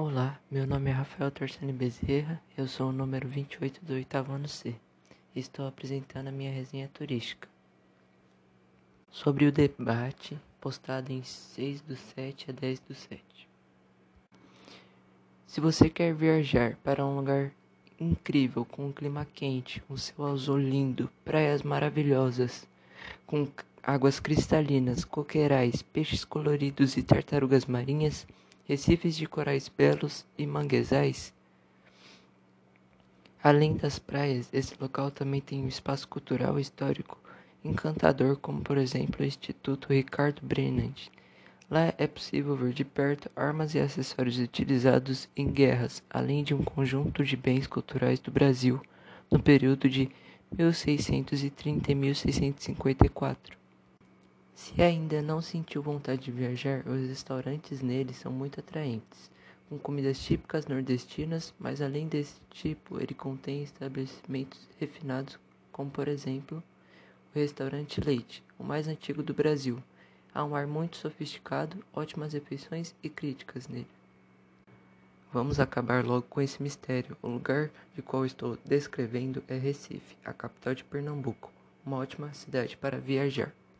Olá, meu nome é Rafael Torsani Bezerra, eu sou o número 28 do oitavo ano C. Estou apresentando a minha resenha turística sobre o debate postado em 6 do 7 a 10 do 7. Se você quer viajar para um lugar incrível, com um clima quente, um céu azul lindo, praias maravilhosas, com águas cristalinas, coqueirais, peixes coloridos e tartarugas marinhas, recifes de corais belos e manguezais. Além das praias, esse local também tem um espaço cultural e histórico encantador, como por exemplo o Instituto Ricardo Brennand. Lá é possível ver de perto armas e acessórios utilizados em guerras, além de um conjunto de bens culturais do Brasil no período de 1630 e 1654. Se ainda não sentiu vontade de viajar, os restaurantes nele são muito atraentes, com comidas típicas nordestinas, mas além desse tipo, ele contém estabelecimentos refinados, como por exemplo o restaurante Leite, o mais antigo do Brasil. Há um ar muito sofisticado, ótimas refeições e críticas nele. Vamos acabar logo com esse mistério. O lugar de qual estou descrevendo é Recife, a capital de Pernambuco, uma ótima cidade para viajar.